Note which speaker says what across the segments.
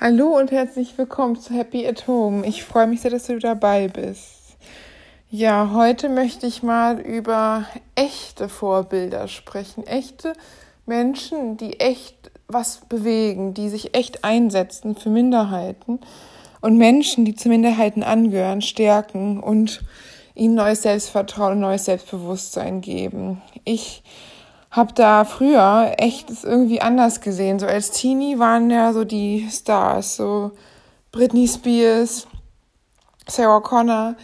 Speaker 1: Hallo und herzlich willkommen zu Happy at Home. Ich freue mich sehr, dass du dabei bist. Ja, heute möchte ich mal über echte Vorbilder sprechen. Echte Menschen, die echt was bewegen, die sich echt einsetzen für Minderheiten und Menschen, die zu Minderheiten angehören, stärken und ihnen neues Selbstvertrauen und neues Selbstbewusstsein geben. Ich habe da früher echt es irgendwie anders gesehen. So als Teenie waren ja so die Stars, so Britney Spears, Sarah Connor,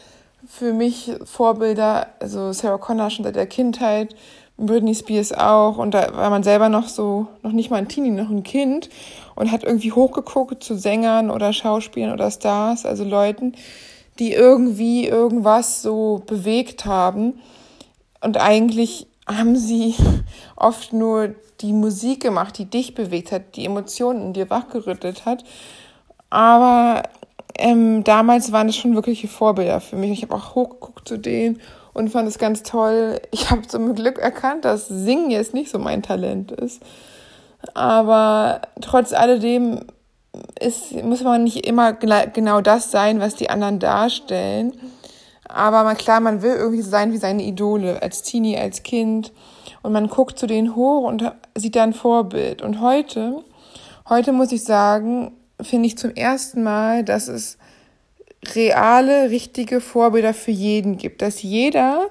Speaker 1: für mich Vorbilder, also Sarah Connor schon seit der Kindheit, Britney Spears auch. Und da war man selber noch so, noch nicht mal ein Teenie, noch ein Kind. Und hat irgendwie hochgeguckt zu Sängern oder Schauspielern oder Stars, also Leuten, die irgendwie irgendwas so bewegt haben. Und eigentlich haben sie oft nur die Musik gemacht, die dich bewegt hat, die Emotionen in dir wachgerüttelt hat. Aber ähm, damals waren es schon wirkliche Vorbilder für mich. Ich habe auch hochgeguckt zu denen und fand es ganz toll. Ich habe zum Glück erkannt, dass Singen jetzt nicht so mein Talent ist. Aber trotz alledem ist, muss man nicht immer genau das sein, was die anderen darstellen. Aber man, klar, man will irgendwie sein wie seine Idole, als Teenie, als Kind. Und man guckt zu denen hoch und sieht da ein Vorbild. Und heute, heute muss ich sagen, finde ich zum ersten Mal, dass es reale, richtige Vorbilder für jeden gibt. Dass jeder,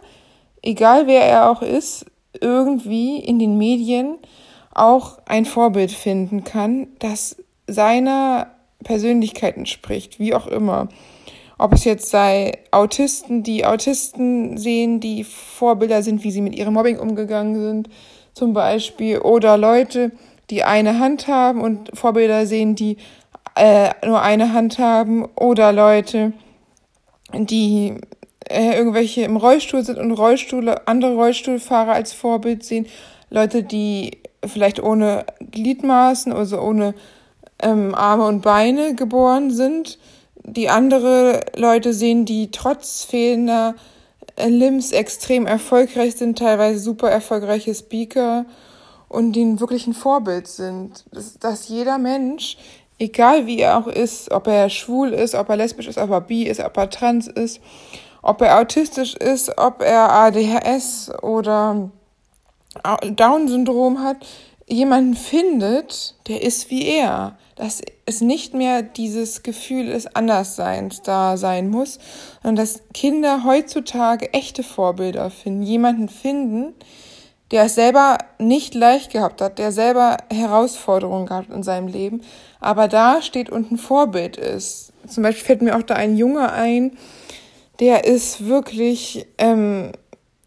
Speaker 1: egal wer er auch ist, irgendwie in den Medien auch ein Vorbild finden kann, das seiner Persönlichkeit entspricht, wie auch immer. Ob es jetzt sei Autisten, die Autisten sehen, die Vorbilder sind, wie sie mit ihrem Mobbing umgegangen sind, zum Beispiel, oder Leute, die eine Hand haben und Vorbilder sehen, die äh, nur eine Hand haben, oder Leute, die äh, irgendwelche im Rollstuhl sind und Rollstuhl, andere Rollstuhlfahrer als Vorbild sehen, Leute, die vielleicht ohne Gliedmaßen, also ohne ähm, Arme und Beine geboren sind, die andere Leute sehen, die trotz fehlender Limbs extrem erfolgreich sind, teilweise super erfolgreiche Speaker und die ein wirklich ein Vorbild sind. Dass jeder Mensch, egal wie er auch ist, ob er schwul ist, ob er lesbisch ist, ob er bi ist, ob er trans ist, ob er autistisch ist, ob er ADHS oder Down-Syndrom hat, jemanden findet, der ist wie er dass es nicht mehr dieses Gefühl des Andersseins da sein muss, sondern dass Kinder heutzutage echte Vorbilder finden, jemanden finden, der es selber nicht leicht gehabt hat, der selber Herausforderungen gehabt in seinem Leben, aber da steht und ein Vorbild ist. Zum Beispiel fällt mir auch da ein Junge ein, der ist wirklich ähm,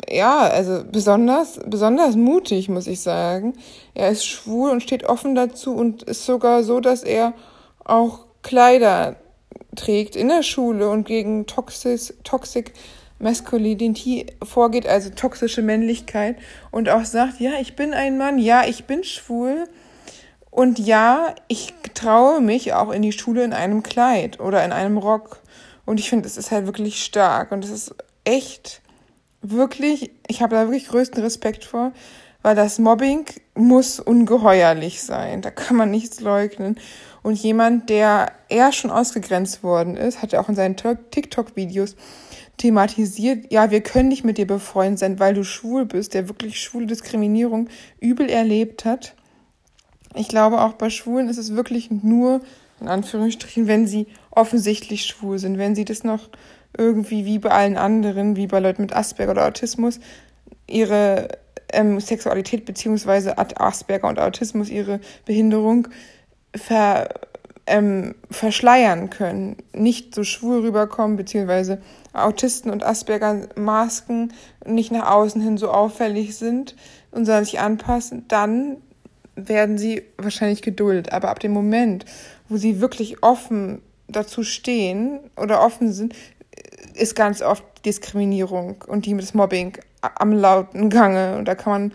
Speaker 1: ja, also besonders, besonders mutig, muss ich sagen. Er ist schwul und steht offen dazu und ist sogar so, dass er auch Kleider trägt in der Schule und gegen Toxic, Toxic Masculinity vorgeht, also toxische Männlichkeit und auch sagt, ja, ich bin ein Mann, ja, ich bin schwul und ja, ich traue mich auch in die Schule in einem Kleid oder in einem Rock. Und ich finde, es ist halt wirklich stark und es ist echt wirklich, ich habe da wirklich größten Respekt vor, weil das Mobbing muss ungeheuerlich sein. Da kann man nichts leugnen. Und jemand, der eher schon ausgegrenzt worden ist, hat ja auch in seinen TikTok-Videos thematisiert, ja, wir können nicht mit dir befreundet sein, weil du schwul bist, der wirklich schwule Diskriminierung übel erlebt hat. Ich glaube, auch bei Schwulen ist es wirklich nur, in Anführungsstrichen, wenn sie offensichtlich schwul sind, wenn sie das noch irgendwie wie bei allen anderen, wie bei Leuten mit Asperger oder Autismus, ihre ähm, Sexualität beziehungsweise Asperger und Autismus, ihre Behinderung ver, ähm, verschleiern können, nicht so schwul rüberkommen, beziehungsweise Autisten und Asperger Masken nicht nach außen hin so auffällig sind und sondern sich anpassen, dann werden sie wahrscheinlich geduldet. Aber ab dem Moment, wo sie wirklich offen dazu stehen oder offen sind, ist ganz oft Diskriminierung und die mit das Mobbing am lauten Gange. Und da kann man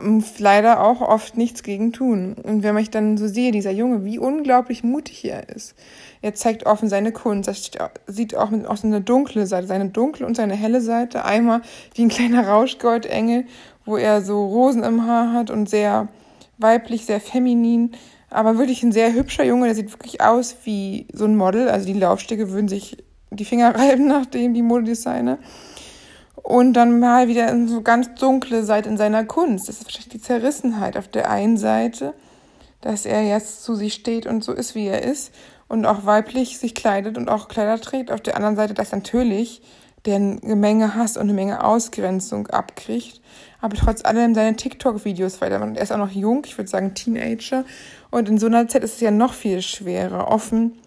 Speaker 1: ähm, leider auch oft nichts gegen tun. Und wenn ich dann so sehe, dieser Junge, wie unglaublich mutig er ist. Er zeigt offen seine Kunst. Er sieht auch, auch seine dunkle Seite, seine dunkle und seine helle Seite. Einmal wie ein kleiner Rauschgoldengel, wo er so Rosen im Haar hat und sehr weiblich, sehr feminin aber wirklich ein sehr hübscher Junge, der sieht wirklich aus wie so ein Model. Also die Laufstege würden sich die Finger reiben, nachdem die Modedesigner. Und dann mal wieder in so ganz dunkle Seite in seiner Kunst. Das ist wahrscheinlich die Zerrissenheit auf der einen Seite, dass er jetzt zu sich steht und so ist, wie er ist und auch weiblich sich kleidet und auch Kleider trägt. Auf der anderen Seite, dass natürlich der eine Menge Hass und eine Menge Ausgrenzung abkriegt, aber trotz allem seine TikTok-Videos weiter. Und er ist auch noch jung, ich würde sagen Teenager. Und in so einer Zeit ist es ja noch viel schwerer, offen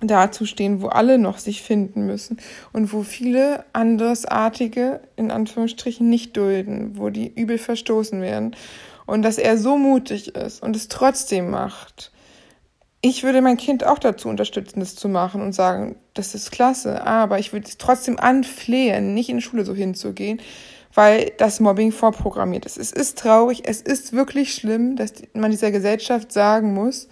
Speaker 1: dazustehen, wo alle noch sich finden müssen und wo viele andersartige, in Anführungsstrichen, nicht dulden, wo die übel verstoßen werden. Und dass er so mutig ist und es trotzdem macht. Ich würde mein Kind auch dazu unterstützen, das zu machen und sagen, das ist klasse, aber ich würde es trotzdem anflehen, nicht in die Schule so hinzugehen, weil das Mobbing vorprogrammiert ist. Es ist traurig, es ist wirklich schlimm, dass man dieser Gesellschaft sagen muss,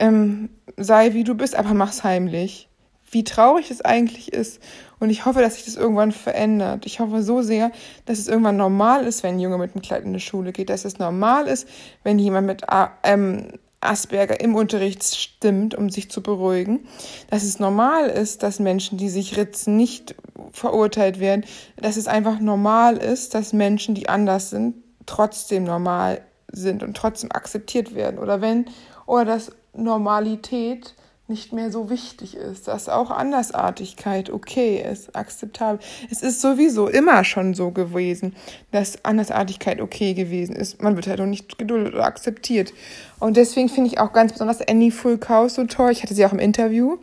Speaker 1: ähm, sei wie du bist, aber mach's heimlich. Wie traurig das eigentlich ist. Und ich hoffe, dass sich das irgendwann verändert. Ich hoffe so sehr, dass es irgendwann normal ist, wenn ein Junge mit einem Kleid in die Schule geht, dass es normal ist, wenn jemand mit ähm, Asperger im Unterricht stimmt, um sich zu beruhigen, dass es normal ist, dass Menschen, die sich ritzen, nicht verurteilt werden, dass es einfach normal ist, dass Menschen, die anders sind, trotzdem normal sind und trotzdem akzeptiert werden. Oder wenn, oder dass Normalität nicht mehr so wichtig ist, dass auch Andersartigkeit okay ist, akzeptabel. Es ist sowieso immer schon so gewesen, dass Andersartigkeit okay gewesen ist. Man wird halt auch nicht geduldet oder akzeptiert. Und deswegen finde ich auch ganz besonders Annie Fulkaus so toll. Ich hatte sie auch im Interview,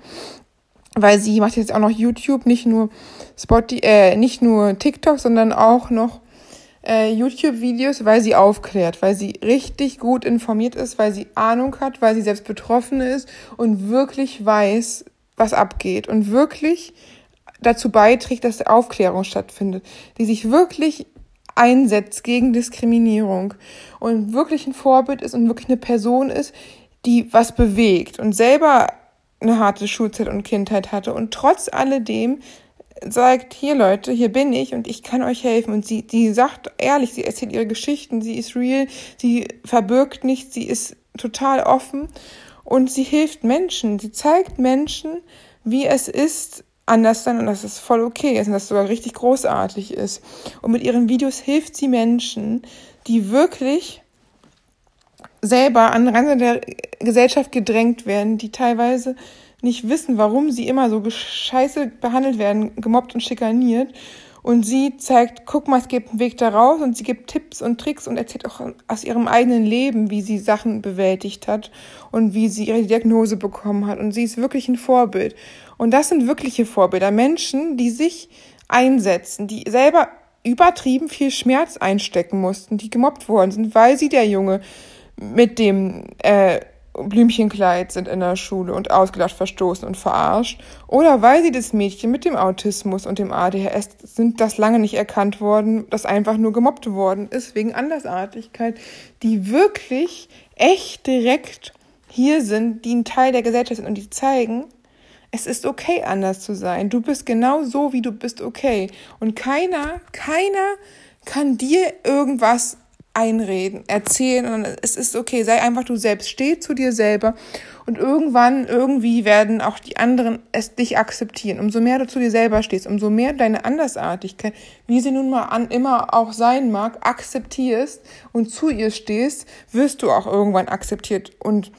Speaker 1: weil sie macht jetzt auch noch YouTube, nicht nur Spotify, äh, nicht nur TikTok, sondern auch noch äh, YouTube-Videos, weil sie aufklärt, weil sie richtig gut informiert ist, weil sie Ahnung hat, weil sie selbst betroffen ist und wirklich weiß, was abgeht und wirklich dazu beiträgt, dass Aufklärung stattfindet, die sich wirklich einsetzt gegen Diskriminierung und wirklich ein Vorbild ist und wirklich eine Person ist, die was bewegt und selber eine harte Schulzeit und Kindheit hatte und trotz alledem sagt, hier Leute, hier bin ich und ich kann euch helfen. Und sie, die sagt ehrlich, sie erzählt ihre Geschichten, sie ist real, sie verbirgt nichts, sie ist total offen und sie hilft Menschen. Sie zeigt Menschen, wie es ist, anders sein und dass es voll okay ist und dass es sogar richtig großartig ist. Und mit ihren Videos hilft sie Menschen, die wirklich selber an Rande der Gesellschaft gedrängt werden, die teilweise nicht wissen, warum sie immer so scheiße behandelt werden, gemobbt und schikaniert. Und sie zeigt, guck mal, es gibt einen Weg daraus und sie gibt Tipps und Tricks und erzählt auch aus ihrem eigenen Leben, wie sie Sachen bewältigt hat und wie sie ihre Diagnose bekommen hat. Und sie ist wirklich ein Vorbild. Und das sind wirkliche Vorbilder. Menschen, die sich einsetzen, die selber übertrieben viel Schmerz einstecken mussten, die gemobbt worden sind, weil sie der Junge mit dem äh, Blümchenkleid sind in der Schule und ausgelacht, verstoßen und verarscht. Oder weil sie das Mädchen mit dem Autismus und dem ADHS sind, das lange nicht erkannt worden, das einfach nur gemobbt worden ist wegen Andersartigkeit, die wirklich echt direkt hier sind, die ein Teil der Gesellschaft sind und die zeigen, es ist okay, anders zu sein. Du bist genau so, wie du bist, okay. Und keiner, keiner kann dir irgendwas einreden, erzählen und es ist okay, sei einfach du selbst, steh zu dir selber und irgendwann, irgendwie werden auch die anderen es dich akzeptieren. Umso mehr du zu dir selber stehst, umso mehr deine Andersartigkeit, wie sie nun mal an immer auch sein mag, akzeptierst und zu ihr stehst, wirst du auch irgendwann akzeptiert und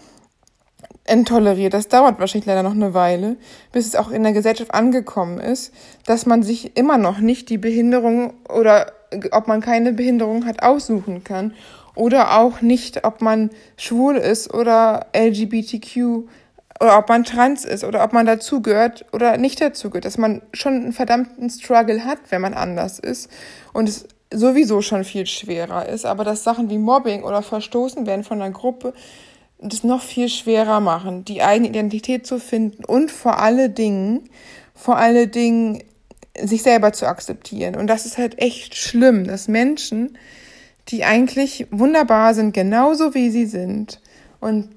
Speaker 1: enttoleriert. Das dauert wahrscheinlich leider noch eine Weile, bis es auch in der Gesellschaft angekommen ist, dass man sich immer noch nicht die Behinderung oder ob man keine Behinderung hat, aussuchen kann. Oder auch nicht, ob man schwul ist oder LGBTQ oder ob man trans ist oder ob man dazugehört oder nicht dazugehört. Dass man schon einen verdammten Struggle hat, wenn man anders ist. Und es sowieso schon viel schwerer ist. Aber dass Sachen wie Mobbing oder Verstoßen werden von einer Gruppe das noch viel schwerer machen, die eigene Identität zu finden und vor alle Dingen, vor alle Dingen sich selber zu akzeptieren. Und das ist halt echt schlimm, dass Menschen, die eigentlich wunderbar sind, genauso wie sie sind und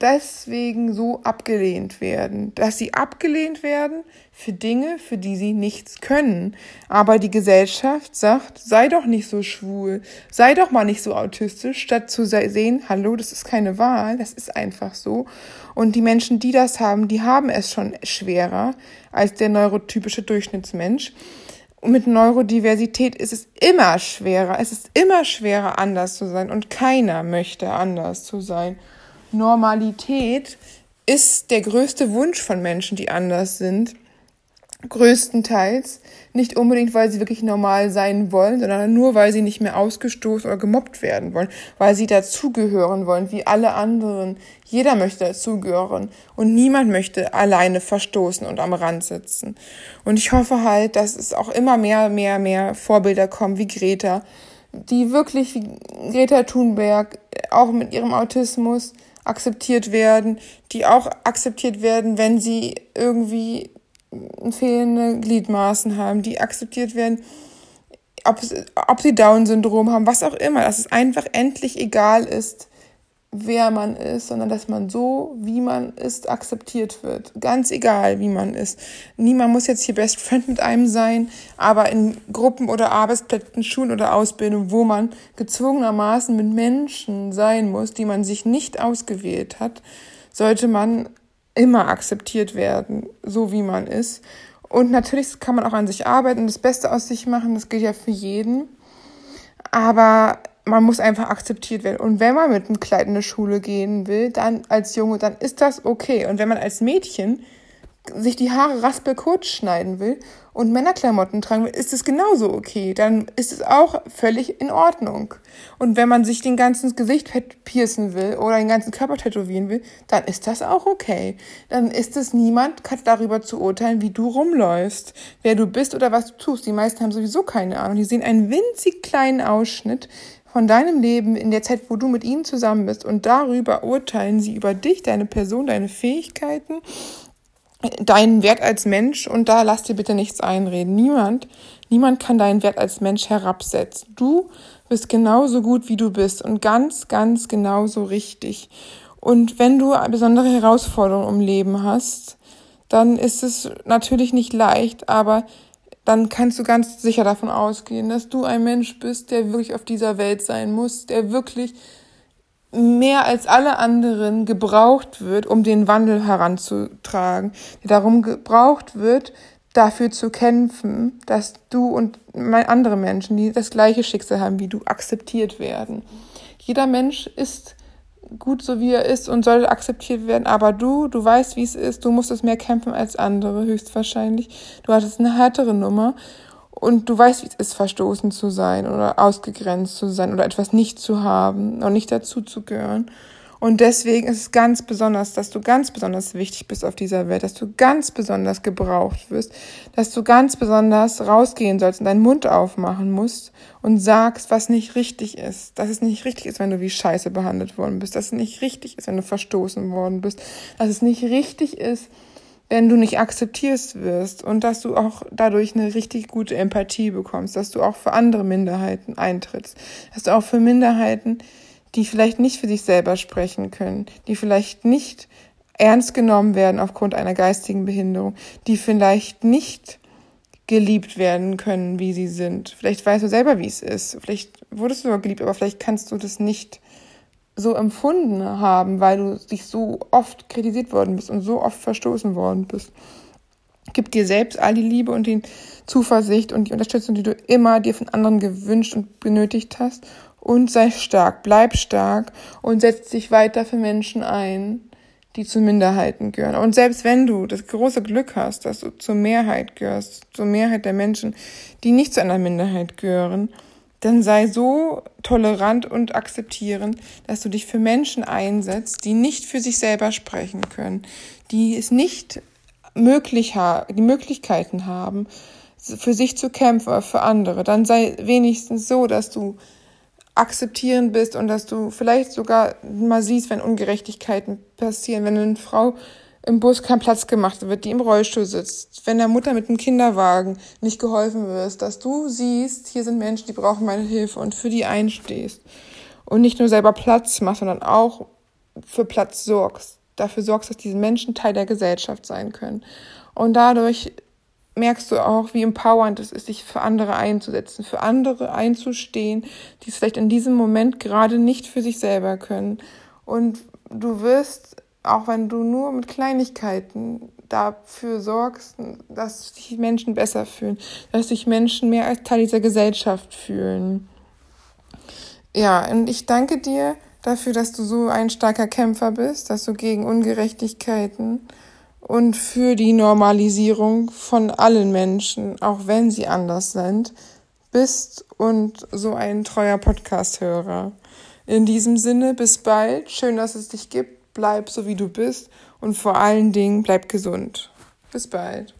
Speaker 1: deswegen so abgelehnt werden, dass sie abgelehnt werden für Dinge, für die sie nichts können. Aber die Gesellschaft sagt, sei doch nicht so schwul, sei doch mal nicht so autistisch, statt zu sehen, hallo, das ist keine Wahl, das ist einfach so. Und die Menschen, die das haben, die haben es schon schwerer als der neurotypische Durchschnittsmensch. Und mit Neurodiversität ist es immer schwerer. Es ist immer schwerer, anders zu sein. Und keiner möchte anders zu sein. Normalität ist der größte Wunsch von Menschen, die anders sind größtenteils. Nicht unbedingt, weil sie wirklich normal sein wollen, sondern nur, weil sie nicht mehr ausgestoßen oder gemobbt werden wollen, weil sie dazugehören wollen, wie alle anderen. Jeder möchte dazugehören und niemand möchte alleine verstoßen und am Rand sitzen. Und ich hoffe halt, dass es auch immer mehr, mehr, mehr Vorbilder kommen, wie Greta, die wirklich wie Greta Thunberg auch mit ihrem Autismus akzeptiert werden, die auch akzeptiert werden, wenn sie irgendwie fehlende Gliedmaßen haben, die akzeptiert werden, ob, ob sie Down-Syndrom haben, was auch immer, dass es einfach endlich egal ist, wer man ist, sondern dass man so, wie man ist, akzeptiert wird. Ganz egal, wie man ist. Niemand muss jetzt hier Best Friend mit einem sein, aber in Gruppen oder Arbeitsplätzen, Schulen oder Ausbildung, wo man gezwungenermaßen mit Menschen sein muss, die man sich nicht ausgewählt hat, sollte man immer akzeptiert werden, so wie man ist. Und natürlich kann man auch an sich arbeiten, das Beste aus sich machen, das gilt ja für jeden. Aber man muss einfach akzeptiert werden. Und wenn man mit einem Kleid in eine Schule gehen will, dann als Junge, dann ist das okay. Und wenn man als Mädchen sich die Haare raspelkurz schneiden will und Männerklamotten tragen will, ist es genauso okay. Dann ist es auch völlig in Ordnung. Und wenn man sich den ganzen Gesicht piercen will oder den ganzen Körper tätowieren will, dann ist das auch okay. Dann ist es niemand, kann darüber zu urteilen, wie du rumläufst, wer du bist oder was du tust. Die meisten haben sowieso keine Ahnung. Die sehen einen winzig kleinen Ausschnitt von deinem Leben in der Zeit, wo du mit ihnen zusammen bist und darüber urteilen sie über dich, deine Person, deine Fähigkeiten deinen Wert als Mensch und da lass dir bitte nichts einreden. Niemand, niemand kann deinen Wert als Mensch herabsetzen. Du bist genauso gut, wie du bist und ganz, ganz genauso richtig. Und wenn du besondere Herausforderungen im Leben hast, dann ist es natürlich nicht leicht, aber dann kannst du ganz sicher davon ausgehen, dass du ein Mensch bist, der wirklich auf dieser Welt sein muss, der wirklich mehr als alle anderen gebraucht wird, um den Wandel heranzutragen, der darum gebraucht wird, dafür zu kämpfen, dass du und andere Menschen, die das gleiche Schicksal haben wie du, akzeptiert werden. Jeder Mensch ist gut so wie er ist und soll akzeptiert werden, aber du, du weißt, wie es ist, du musstest mehr kämpfen als andere, höchstwahrscheinlich. Du hattest eine härtere Nummer und du weißt, wie es ist, verstoßen zu sein oder ausgegrenzt zu sein oder etwas nicht zu haben und nicht dazu zu gehören. Und deswegen ist es ganz besonders, dass du ganz besonders wichtig bist auf dieser Welt, dass du ganz besonders gebraucht wirst, dass du ganz besonders rausgehen sollst und deinen Mund aufmachen musst und sagst, was nicht richtig ist. Dass es nicht richtig ist, wenn du wie Scheiße behandelt worden bist. Dass es nicht richtig ist, wenn du verstoßen worden bist. Dass es nicht richtig ist, wenn du nicht akzeptierst wirst und dass du auch dadurch eine richtig gute Empathie bekommst, dass du auch für andere Minderheiten eintrittst, dass du auch für Minderheiten, die vielleicht nicht für sich selber sprechen können, die vielleicht nicht ernst genommen werden aufgrund einer geistigen Behinderung, die vielleicht nicht geliebt werden können, wie sie sind. Vielleicht weißt du selber, wie es ist. Vielleicht wurdest du sogar geliebt, aber vielleicht kannst du das nicht so empfunden haben, weil du dich so oft kritisiert worden bist und so oft verstoßen worden bist. Gib dir selbst all die Liebe und die Zuversicht und die Unterstützung, die du immer dir von anderen gewünscht und benötigt hast. Und sei stark, bleib stark und setz dich weiter für Menschen ein, die zu Minderheiten gehören. Und selbst wenn du das große Glück hast, dass du zur Mehrheit gehörst, zur Mehrheit der Menschen, die nicht zu einer Minderheit gehören, dann sei so tolerant und akzeptierend, dass du dich für Menschen einsetzt, die nicht für sich selber sprechen können, die es nicht möglich haben, die Möglichkeiten haben, für sich zu kämpfen oder für andere. Dann sei wenigstens so, dass du akzeptierend bist und dass du vielleicht sogar mal siehst, wenn Ungerechtigkeiten passieren, wenn eine Frau im Bus kein Platz gemacht wird, die im Rollstuhl sitzt, wenn der Mutter mit dem Kinderwagen nicht geholfen wird, dass du siehst, hier sind Menschen, die brauchen meine Hilfe und für die einstehst und nicht nur selber Platz machst, sondern auch für Platz sorgst, dafür sorgst, dass diese Menschen Teil der Gesellschaft sein können. Und dadurch merkst du auch, wie empowernd es ist, sich für andere einzusetzen, für andere einzustehen, die es vielleicht in diesem Moment gerade nicht für sich selber können. Und du wirst, auch wenn du nur mit Kleinigkeiten dafür sorgst, dass sich Menschen besser fühlen, dass sich Menschen mehr als Teil dieser Gesellschaft fühlen. Ja, und ich danke dir dafür, dass du so ein starker Kämpfer bist, dass du gegen Ungerechtigkeiten und für die Normalisierung von allen Menschen, auch wenn sie anders sind, bist und so ein treuer Podcast-Hörer. In diesem Sinne, bis bald. Schön, dass es dich gibt. Bleib so, wie du bist und vor allen Dingen bleib gesund. Bis bald.